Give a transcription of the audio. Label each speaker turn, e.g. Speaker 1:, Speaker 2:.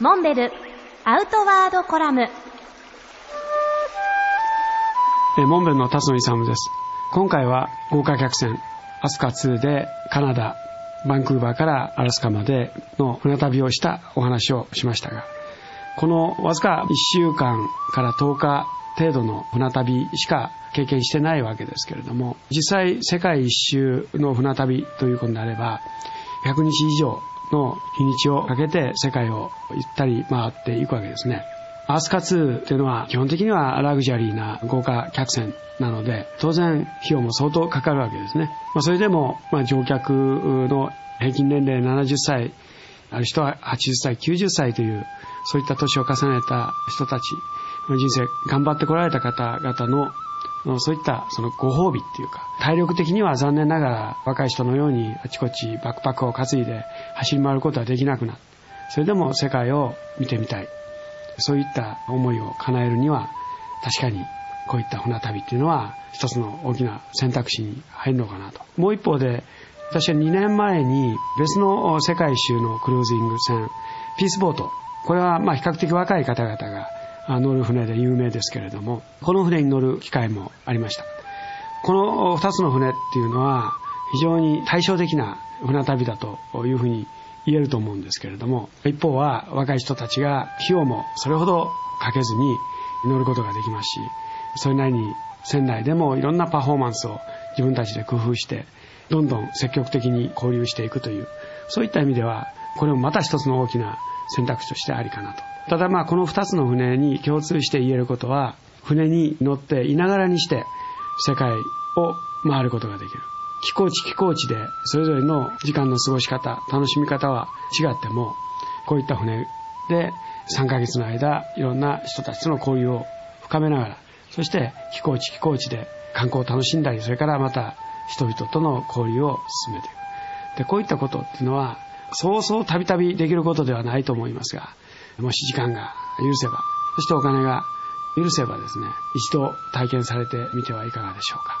Speaker 1: モンベルアウトワードコラム
Speaker 2: えモンベルの辰野勇です。今回は豪華客船アスカ2でカナダ、バンクーバーからアラスカまでの船旅をしたお話をしましたが、このわずか1週間から10日程度の船旅しか経験してないわけですけれども、実際世界一周の船旅ということになれば、100日以上の日にちをかけて世界を行ったり回っていくわけですね。アースカ2っていうのは基本的にはラグジュアリーな豪華客船なので当然費用も相当かかるわけですね。まあ、それでも、まあ、乗客の平均年齢70歳ある人は80歳90歳というそういった年を重ねた人たち人生頑張ってこられた方々のそういったそのご褒美っていうか体力的には残念ながら若い人のようにあちこちバックパックを担いで走り回ることはできなくなるそれでも世界を見てみたい。そういった思いを叶えるには確かにこういった船旅っていうのは一つの大きな選択肢に入るのかなと。もう一方で私は2年前に別の世界一周のクルージング船ピースボート。これはまあ比較的若い方々が乗る船で有名ですけれどもこの船に乗る機会もありました。この2つの船っていうのは非常に対照的な船旅だというふうに言えると思うんですけれども一方は若い人たちが費用もそれほどかけずに乗ることができますしそれなりに船内でもいろんなパフォーマンスを自分たちで工夫してどんどん積極的に交流していくというそういった意味ではこれもまた一つの大きな選択肢としてありかなと。ただまあこの2つの船に共通して言えることは船に乗っていながらにして世界を回ることができる。気候地気候地でそれぞれの時間の過ごし方楽しみ方は違ってもこういった船で3ヶ月の間いろんな人たちとの交流を深めながらそして気候地気候地で観光を楽しんだりそれからまた人々との交流を進めていく。でこういったことっていうのはそうそうたびたびできることではないと思いますがもし時間が許せばそしてお金が許せばですね一度体験されてみてはいかがでしょうか。